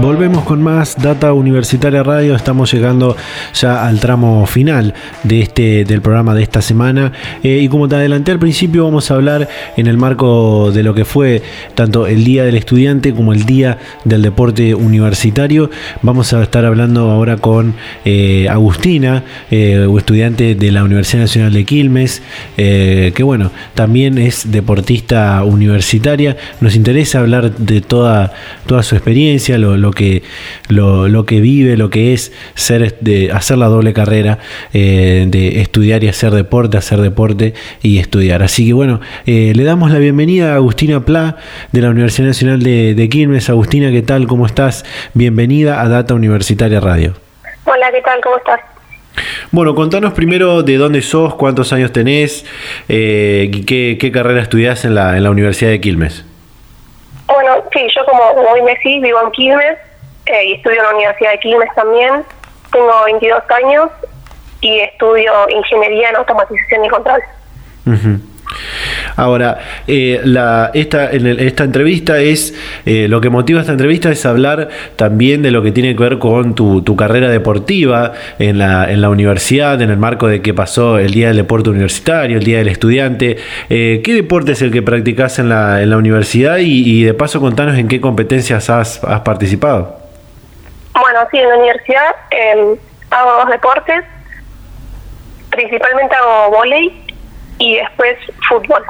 Volvemos con más Data Universitaria Radio. Estamos llegando ya al tramo final de este, del programa de esta semana. Eh, y como te adelanté al principio, vamos a hablar en el marco de lo que fue tanto el Día del Estudiante como el Día del Deporte Universitario. Vamos a estar hablando ahora con eh, Agustina, eh, estudiante de la Universidad Nacional de Quilmes, que bueno, también es deportista universitaria. Nos interesa hablar de toda, toda su experiencia, lo lo que, lo, que vive, lo que es ser, de, hacer la doble carrera, eh, de estudiar y hacer deporte, hacer deporte y estudiar. Así que bueno, eh, le damos la bienvenida a Agustina Pla de la Universidad Nacional de, de Quilmes. Agustina, ¿qué tal? ¿Cómo estás? Bienvenida a Data Universitaria Radio. Hola, ¿qué tal? ¿Cómo estás? Bueno, contanos primero de dónde sos, cuántos años tenés eh, qué, carrera estudiás en la, en la Universidad de Quilmes. Sí, yo como hoy me sí, vivo en Quilmes eh, y estudio en la Universidad de Quilmes también. Tengo 22 años y estudio Ingeniería en Automatización y Control. Ahora, eh, la, esta, en esta entrevista es, eh, lo que motiva esta entrevista es hablar también de lo que tiene que ver con tu, carrera deportiva en la, en la universidad, en el marco de que pasó el Día del Deporte Universitario, el Día del Estudiante. Eh, ¿Qué deporte es el que practicas en la, en la universidad y, de paso contanos en qué competencias has, has participado? Bueno, sí, en la universidad em, hago dos deportes. Principalmente hago volei y después fútbol.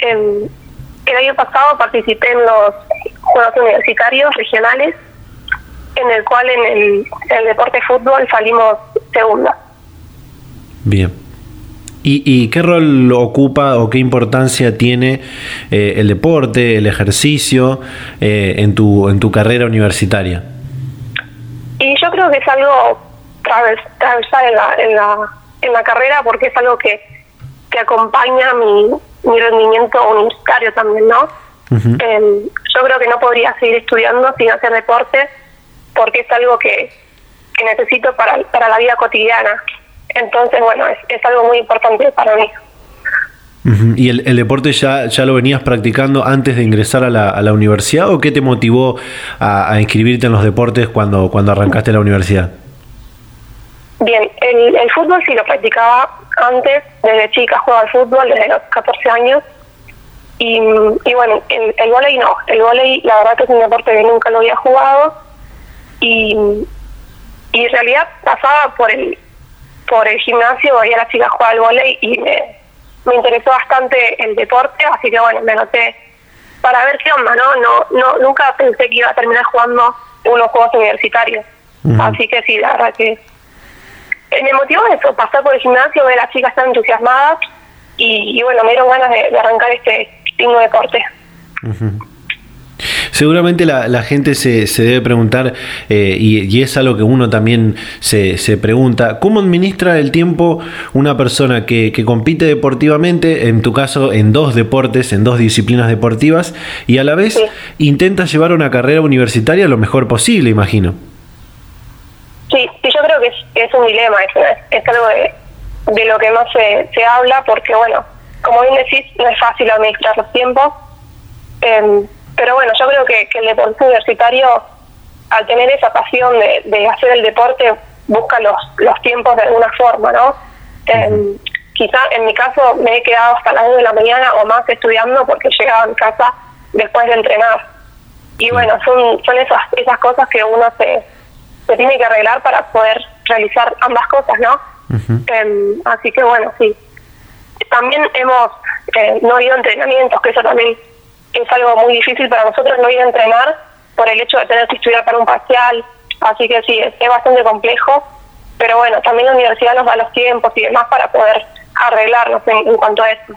El año pasado participé en los Juegos Universitarios Regionales, en el cual en el, el deporte fútbol salimos segunda. Bien. ¿Y, ¿Y, qué rol ocupa o qué importancia tiene eh, el deporte, el ejercicio eh, en, tu, en tu carrera universitaria? Y yo creo que es algo transversal en la, en la en la carrera porque es algo que, que acompaña mi, mi rendimiento universitario también, ¿no? Em, yo creo que no podría seguir estudiando sin hacer deporte porque es algo que, que necesito para, para la vida cotidiana. Entonces, bueno, es, es algo muy importante para mí. ¿Y el, el, deporte ya, ya lo venías practicando antes de ingresar a la, a la universidad o qué te motivó a, a, inscribirte en los deportes cuando, cuando arrancaste la universidad? Bien, el, el fútbol sí lo practicaba antes, desde chica jugaba al fútbol, desde los 14 años. Y, y bueno, el, el volei no, el volei la verdad que es un deporte que nunca lo había jugado. Y, y en realidad pasaba por el por el gimnasio, veía a las chicas jugar al volei y me, me interesó bastante el deporte, así que bueno, me anoté para ver qué onda, ¿no? No, no Nunca pensé que iba a terminar jugando unos juegos universitarios. Así que sí, la verdad que me motivó eso, pasar por el gimnasio, ver a las chicas tan entusiasmadas y, bueno, me dieron ganas de, arrancar este distingo deporte. Seguramente la, gente se, se, debe preguntar, eh, y, es algo que uno también se, se, pregunta, ¿cómo administra el tiempo una persona que, que, compite deportivamente, en tu caso en dos deportes, en dos disciplinas deportivas, y a la vez intenta llevar una carrera universitaria lo mejor posible, imagino? Sí, yo creo que es, un dilema, es, es algo de, de, lo que más se, se habla, porque bueno, como bien decís, no es fácil administrar los tiempos. Eh, pero bueno, yo creo que, el deporte universitario, al tener esa pasión de, hacer el deporte, busca los, los tiempos de alguna forma, ¿no? Eh, quizá en mi caso me he quedado hasta las 2 de la mañana o más estudiando porque llegaba a mi casa después de entrenar. Y bueno, son, son esas, esas cosas que uno se, se tiene que arreglar para poder realizar ambas cosas, ¿no? Em, así que bueno, sí. También hemos eh, no ido a entrenamientos, que eso también es algo muy difícil para nosotros no ir a entrenar por el hecho de tener que estudiar para un parcial, así que sí, es, bastante complejo, pero bueno, también la universidad nos da los tiempos y demás para poder arreglarnos en, cuanto a eso.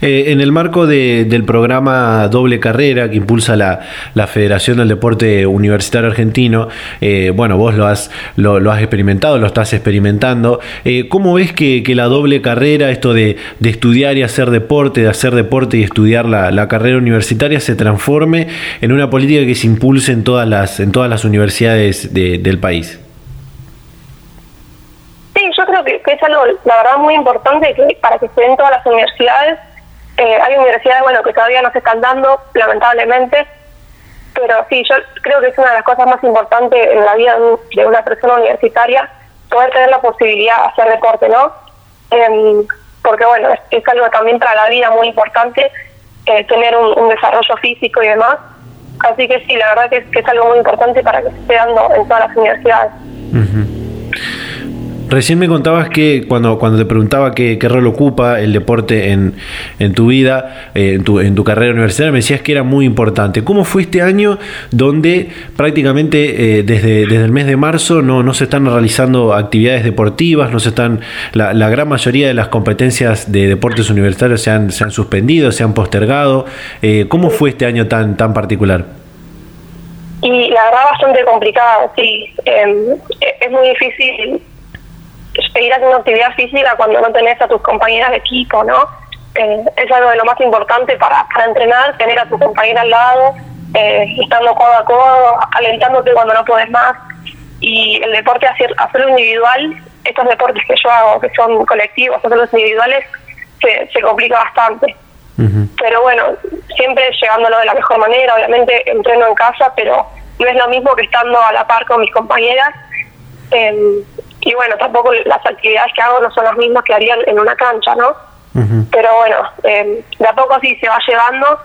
Eh, en el marco del programa Doble Carrera que impulsa la, Federación del Deporte Universitario Argentino, eh, bueno, vos lo has, lo, has experimentado, lo estás experimentando. Eh, ¿Cómo ves que, la doble carrera, esto de, estudiar y hacer deporte, de hacer deporte y estudiar la, carrera universitaria, se transforme en una política que se impulse en todas las, en todas las universidades del país? yo creo que, es algo, la verdad, muy importante que para que den todas las universidades. Eh, hay universidades, bueno, que todavía no se están dando, lamentablemente, pero sí, yo creo que es una de las cosas más importantes en la vida de una persona universitaria, poder tener la posibilidad de hacer deporte, ¿no? Em, porque, bueno, es, algo también para la vida muy importante, eh, tener un, desarrollo físico y demás. Así que sí, la verdad que es, que es algo muy importante para que se esté dando en todas las universidades. Recién me contabas que cuando, cuando te preguntaba qué, rol ocupa el deporte en, en tu vida, eh, en, tu, en tu carrera universitaria, me decías que era muy importante. ¿Cómo fue este año donde prácticamente eh, desde, desde el mes de marzo no, no se están realizando actividades deportivas, no se están, la, la gran mayoría de las competencias de deportes universitarios se han, se han suspendido, se han postergado? Eh, ¿Cómo fue este año tan, tan particular? Y la verdad bastante complicado, sí. Em, es muy difícil seguir haciendo actividad física cuando no tenés a tus compañeras de equipo, ¿no? Eh, es algo de lo más importante para, para entrenar, tener a tu compañera al lado, eh, estando codo a codo, alentándote cuando no puedes más. Y el deporte, hacer, hacerlo individual, estos deportes que yo hago, que son colectivos, hacerlos individuales, se, se complica bastante. Pero bueno, siempre llegándolo de la mejor manera, obviamente entreno en casa, pero no es lo mismo que estando a la par con mis compañeras. Eh, y bueno, tampoco las actividades que hago no son las mismas que harían en una cancha, ¿no? Pero bueno, eh, de a poco sí se va llevando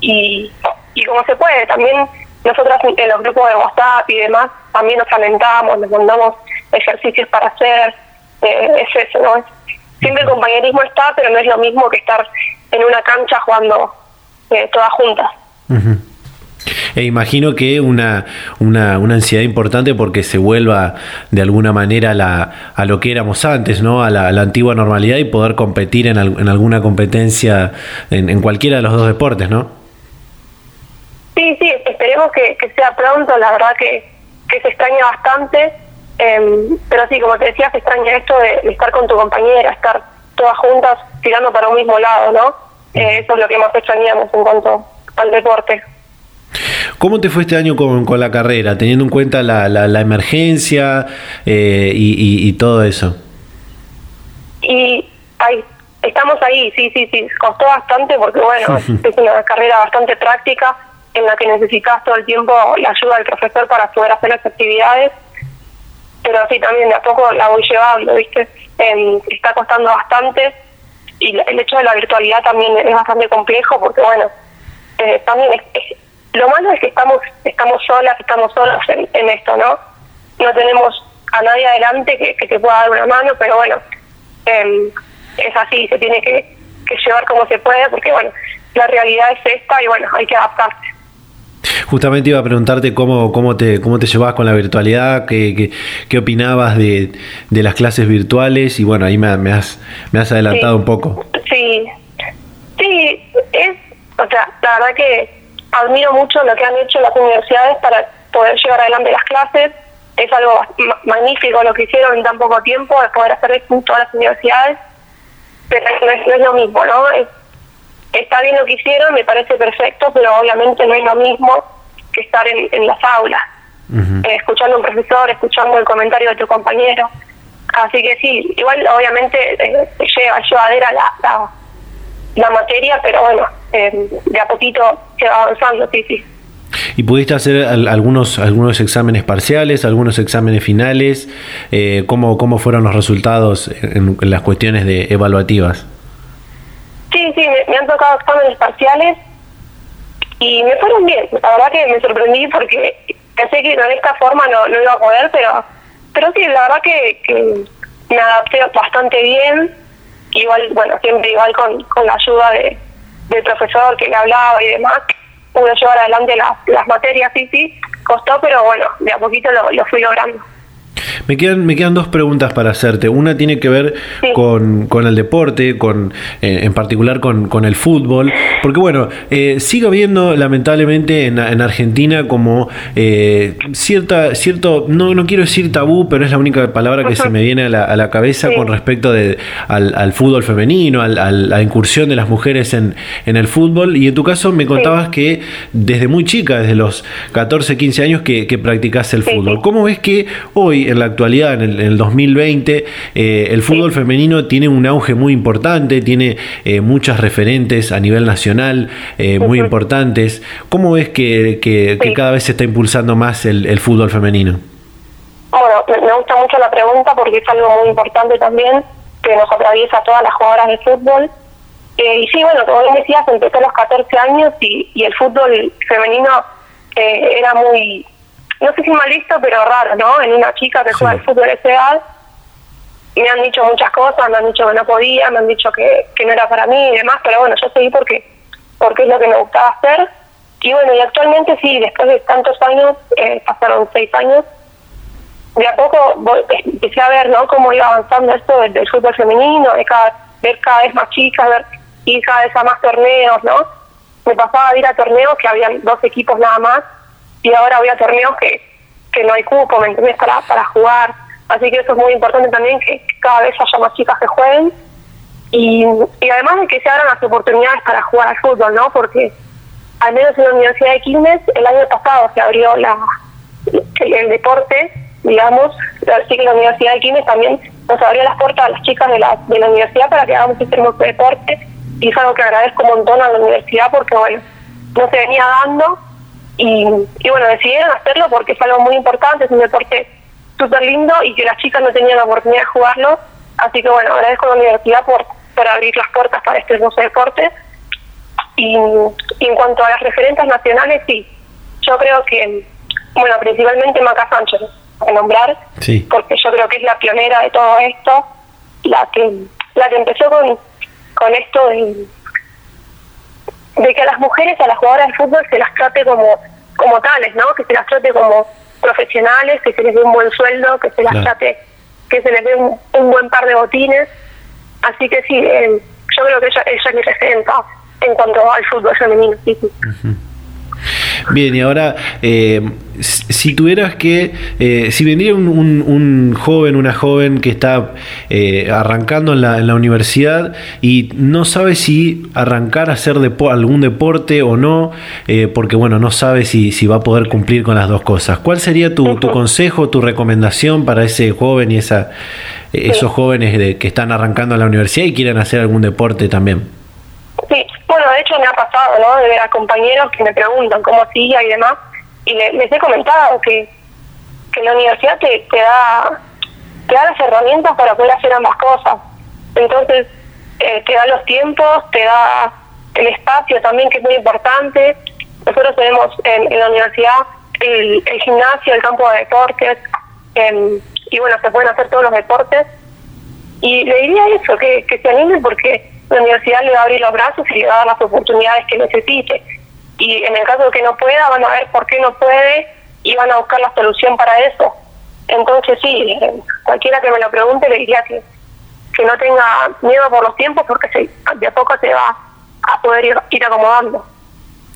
y, y como se puede, también nosotras en los grupos de WhatsApp y demás también nos alentamos, nos mandamos ejercicios para hacer, eh, es eso, ¿no? Siempre el compañerismo está, pero no es lo mismo que estar en una cancha jugando eh, todas juntas. E imagino que una, una, una, ansiedad importante porque se vuelva de alguna manera la, a lo que éramos antes, ¿no? A la, antigua normalidad y poder competir en, en alguna competencia en, en, cualquiera de los dos deportes, ¿no? Sí, sí, esperemos que, sea pronto, la verdad que, que se extraña bastante, em, pero sí, como te decía, se extraña esto de, estar con tu compañera, estar todas juntas tirando para un mismo lado, ¿no? Eh, eso es lo que más extrañamos en cuanto al deporte. ¿Cómo te fue este año con, con la carrera, teniendo en cuenta la, la, emergencia eh, y, y, todo eso? Y ahí, estamos ahí, sí, sí, sí. Costó bastante porque, bueno, es una carrera bastante práctica en la que necesitas todo el tiempo la ayuda del profesor para poder hacer las actividades. Pero sí, también de a poco la voy llevando, ¿viste? está costando bastante y el hecho de la virtualidad también es bastante complejo porque, bueno, eh, también es lo malo es que estamos estamos solas, estamos solas en, esto, ¿no? No tenemos a nadie adelante que, te pueda dar una mano, pero bueno, em, es así, se tiene que, llevar como se puede, porque bueno, la realidad es esta y bueno, hay que adaptarse. Justamente iba a preguntarte cómo, cómo, te, cómo te llevabas con la virtualidad, qué, qué, opinabas de, de, las clases virtuales y bueno, ahí me, me has, me has adelantado un poco. Sí, que admiro mucho lo que han hecho las universidades para poder llevar adelante las clases. Es algo magnífico lo que hicieron en tan poco tiempo, de poder hacer esto en todas las universidades, pero no es, lo mismo, ¿no? está bien lo que hicieron, me parece perfecto, pero obviamente no es lo mismo que estar en, las aulas, eh, escuchando a un profesor, escuchando el comentario de tu compañero. Así que sí, igual obviamente eh, lleva llevadera la, la, la materia, pero bueno, eh, de a poquito se va avanzando, sí, sí. ¿Y pudiste hacer algunos, algunos exámenes parciales, algunos exámenes finales? Eh, ¿cómo, ¿Cómo fueron los resultados en, las cuestiones de evaluativas? Sí, sí, me, han tocado exámenes parciales y me fueron bien. La verdad que me sorprendí porque pensé que de esta forma no, no iba a poder, pero pero sí, la verdad que, que me adapté bastante bien. Igual, bueno, siempre igual con, con la ayuda de, del profesor que le hablaba y demás, pude llevar adelante las, las materias, sí, sí, costó, pero bueno, de a poquito lo, lo fui logrando. Me quedan, me quedan dos preguntas para hacerte. Una tiene que ver con, con, el deporte, con, eh, en particular con, con, el fútbol, porque bueno, eh, sigue habiendo lamentablemente en, en Argentina como eh, cierta, cierto, no, no quiero decir tabú, pero es la única palabra que se me viene a la, a la cabeza con respecto de, al, al fútbol femenino, al, a la incursión de las mujeres en, en el fútbol. Y en tu caso me contabas que desde muy chica, desde los 14, 15 años que, que practicas el fútbol. ¿Cómo ves que hoy en la actualidad, en el, 2020, eh, el fútbol femenino tiene un auge muy importante, tiene eh, muchas referentes a nivel nacional eh, muy importantes. ¿Cómo ves que, que, cada vez se está impulsando más el, fútbol femenino? Bueno, me gusta mucho la pregunta porque es algo muy importante también que nos atraviesa a todas las jugadoras de fútbol. y sí, bueno, como bien decías, empecé a los 14 años y, y el fútbol femenino era muy no sé si mal visto, pero raro, ¿no? En una chica que juega al fútbol esa edad. Me han dicho muchas cosas, me han dicho que no podía, me han dicho que, que no era para mí y demás, pero bueno, yo seguí porque, porque es lo que me gustaba hacer. Y bueno, y actualmente sí, después de tantos años, eh, pasaron seis años, de a poco empecé a ver, ¿no? Cómo iba avanzando esto del, fútbol femenino, de cada, ver cada vez más chicas, ver ir cada vez a más torneos, ¿no? Me pasaba a ir a torneos que habían dos equipos nada más y ahora voy a torneos que, que no hay cupo, ¿me entiendes? Para, para jugar. Así que eso es muy importante también, que cada vez haya más chicas que jueguen. Y, y además de que se abran las oportunidades para jugar al fútbol, ¿no? Porque al menos en la Universidad de Quilmes, el año pasado se abrió la el, deporte, digamos, así que la Universidad de Quilmes también nos abrió las puertas a las chicas de la, de la universidad para que hagamos este deporte. Y es algo que agradezco un montón a la universidad porque, bueno, no se venía dando y, bueno, decidieron hacerlo porque es algo muy importante, es un deporte súper lindo y que las chicas no tenían la oportunidad de jugarlo. Así que bueno, agradezco a la universidad por, por abrir las puertas para este hermoso deporte. Y, en cuanto a las referentes nacionales, sí, yo creo que, bueno, principalmente Maca Sánchez, a nombrar, porque yo creo que es la pionera de todo esto, la que, la que empezó con, con esto de de que a las mujeres, a las jugadoras de fútbol, se las trate como, como tales, ¿no? Que se las trate como profesionales, que se les dé un buen sueldo, que se las trate, que se les dé un, buen par de botines. Así que sí, eh, yo creo que ella, ella me representa en cuanto al fútbol femenino. Sí, Bien, y ahora, eh, si tuvieras que, eh, si vendría un, joven, una joven que está eh, arrancando en la, universidad y no sabe si arrancar a hacer algún deporte o no, porque bueno, no sabe si, si va a poder cumplir con las dos cosas, ¿cuál sería tu, tu consejo, tu recomendación para ese joven y esa, esos jóvenes de, que están arrancando en la universidad y quieren hacer algún deporte también? Sí, bueno, de hecho me ha pasado, ¿no? De ver a compañeros que me preguntan cómo sigue y demás, y les he comentado que, que la universidad te, te, da, te da las herramientas para poder hacer ambas cosas. Entonces, eh, te da los tiempos, te da el espacio también, que es muy importante. Nosotros tenemos en, la universidad el, el, gimnasio, el campo de deportes, em, y bueno, se pueden hacer todos los deportes. Y le diría eso, que, que se animen porque la universidad le va a abrir los brazos y le va a dar las oportunidades que necesite. Y en el caso de que no pueda, van a ver por qué no puede y van a buscar la solución para eso. Entonces sí, eh, cualquiera que me lo pregunte le diría que, que no tenga miedo por los tiempos porque se, de a poco se va a poder ir, ir acomodando.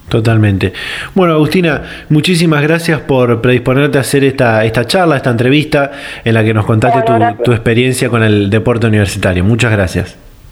Totalmente. Bueno, Agustina, muchísimas gracias por predisponerte a hacer esta, esta charla, esta entrevista en la que nos contaste tu, tu experiencia con el deporte universitario. Muchas gracias.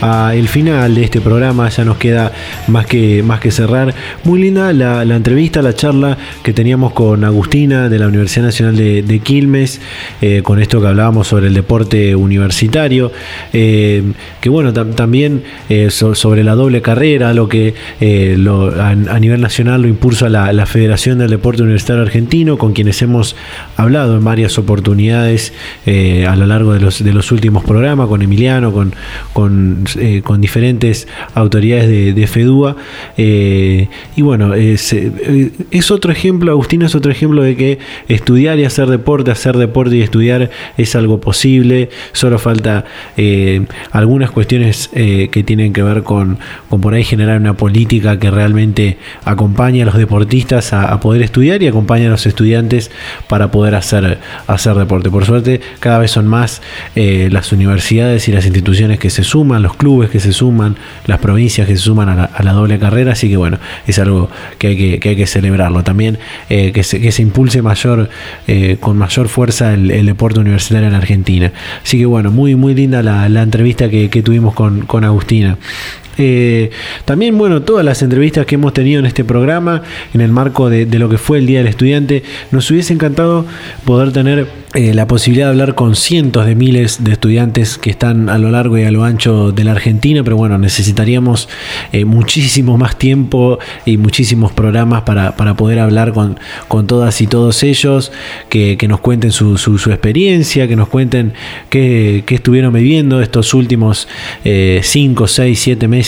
al final de este programa. Ya nos queda más que, más que cerrar. Muy linda la, entrevista, la charla que teníamos con Agustina de la Universidad Nacional de, Quilmes, eh, con esto que hablábamos sobre el deporte universitario. Eh, que bueno, también eh, sobre la doble carrera, lo que a, nivel nacional lo impulsa la, Federación del Deporte Universitario Argentino, con quienes hemos hablado en varias oportunidades a lo largo de los, de los últimos programas, con Emiliano, con eh, con diferentes autoridades de, FEDUA. Eh, y bueno, es, eh, es, otro ejemplo, Agustín es otro ejemplo de que estudiar y hacer deporte, hacer deporte y estudiar es algo posible. Solo falta algunas cuestiones que tienen que ver con, con por ahí generar una política que realmente acompañe a los deportistas a, poder estudiar y acompañe a los estudiantes para poder hacer, hacer deporte. Por suerte, cada vez son más las universidades y las instituciones que se suman, los clubes que se suman, las provincias que se suman a la, doble carrera, así que bueno, es algo que hay que, que hay que celebrarlo. También eh, que, se, que se impulse mayor, eh, con mayor fuerza el, deporte universitario en Argentina. Así que bueno, muy, muy linda la, entrevista que, tuvimos con, con Agustina. Eh, también, bueno, todas las entrevistas que hemos tenido en este programa, en el marco de, lo que fue el Día del Estudiante, nos hubiese encantado poder tener eh, la posibilidad de hablar con cientos de miles de estudiantes que están a lo largo y a lo ancho de la Argentina, pero bueno, necesitaríamos eh, muchísimo más tiempo y muchísimos programas para, poder hablar con, con, todas y todos ellos, que, nos cuenten su, su, experiencia, que nos cuenten qué, qué, estuvieron viviendo estos últimos 5, 6, 7 meses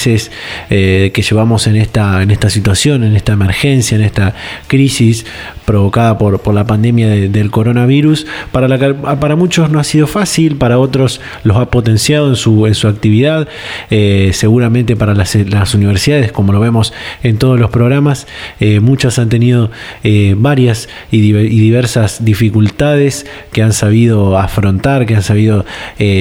eh, que llevamos en esta, en esta situación, en esta emergencia, en esta crisis provocada por, por la pandemia del coronavirus, para, la, para muchos no ha sido fácil, para otros los ha potenciado en su, en su actividad, eh, seguramente para las, las, universidades, como lo vemos en todos los programas, eh, muchas han tenido varias y, diversas dificultades que han sabido afrontar, que han sabido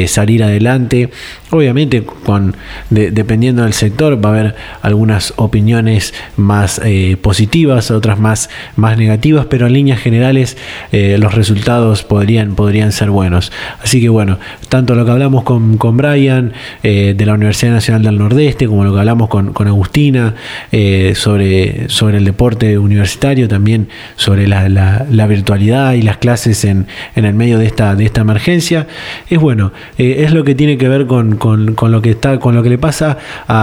salir adelante, obviamente con, dependiendo del sector va a haber algunas opiniones más eh, positivas, otras más, más negativas, pero en líneas generales eh, los resultados podrían, podrían ser buenos. Así que bueno, tanto lo que hablamos con, con Brian eh, de la Universidad Nacional del Nordeste, como lo que hablamos con, con Agustina sobre, sobre el deporte universitario, también sobre la, virtualidad y las clases en, en, el medio de esta, de esta emergencia, es bueno, es lo que tiene que ver con, con, con, lo que está, con lo que le pasa a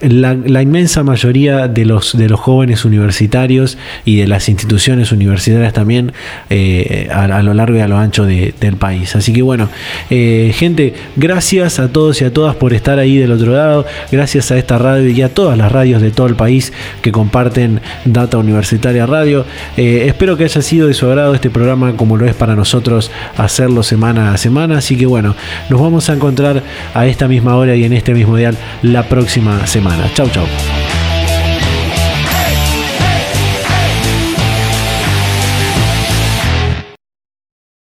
la, inmensa mayoría de los, de los jóvenes universitarios y de las instituciones universitarias también eh, a, lo largo y a lo ancho del país. Así que bueno, eh, gente, gracias a todos y a todas por estar ahí del otro lado, gracias a esta radio y a todas las radios de todo el país que comparten Data Universitaria Radio. Eh, espero que haya sido de su agrado este programa como lo es para nosotros hacerlo semana a semana. Así que bueno, nos vamos a encontrar a esta misma hora y en este mismo día la semana. Chau, chau.